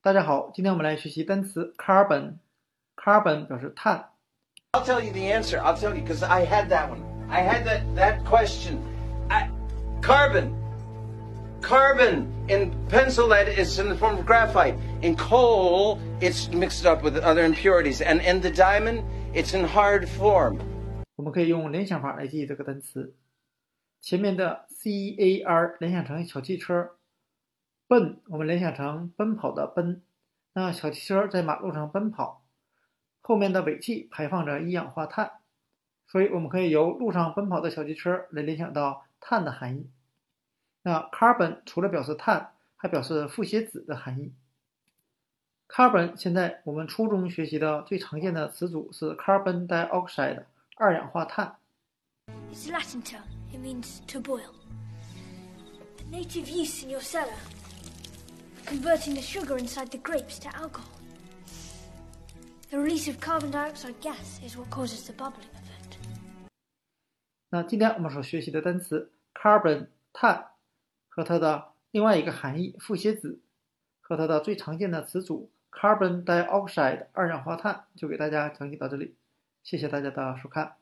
大家好，今天我们来学习单词 carbon。carbon 表示碳。 I'll tell you the answer. I'll tell you because I had that one. I had that that question. I, carbon. Carbon in pencil lead is in the form of graphite. In coal, it's mixed up with other impurities, and in the diamond, it's in hard form. 我们可以用联想法来记忆这个单词。前面的 car 联想成小汽车， 奔我们联想成奔跑的奔。那小汽车在马路上奔跑，后面的尾气排放着一氧化碳，所以我们可以由路上奔跑的小汽车来联想到碳的含义。那 carbon 除了表示碳，还表示复写子的含义。carbon 现在我们初中学习的最常见的词组是 carbon dioxide 二氧化碳。It's a Latin term. It means to boil. The native yeast in your cellar, converting the sugar inside the grapes to alcohol. The release of carbon dioxide gas is what causes the bubbling effect. 那今天我们所学习的单词 carbon 碳和它的另外一个含义复写子和它的最常见的词组 carbon dioxide 二氧化碳就给大家讲解到这里，谢谢大家的收看。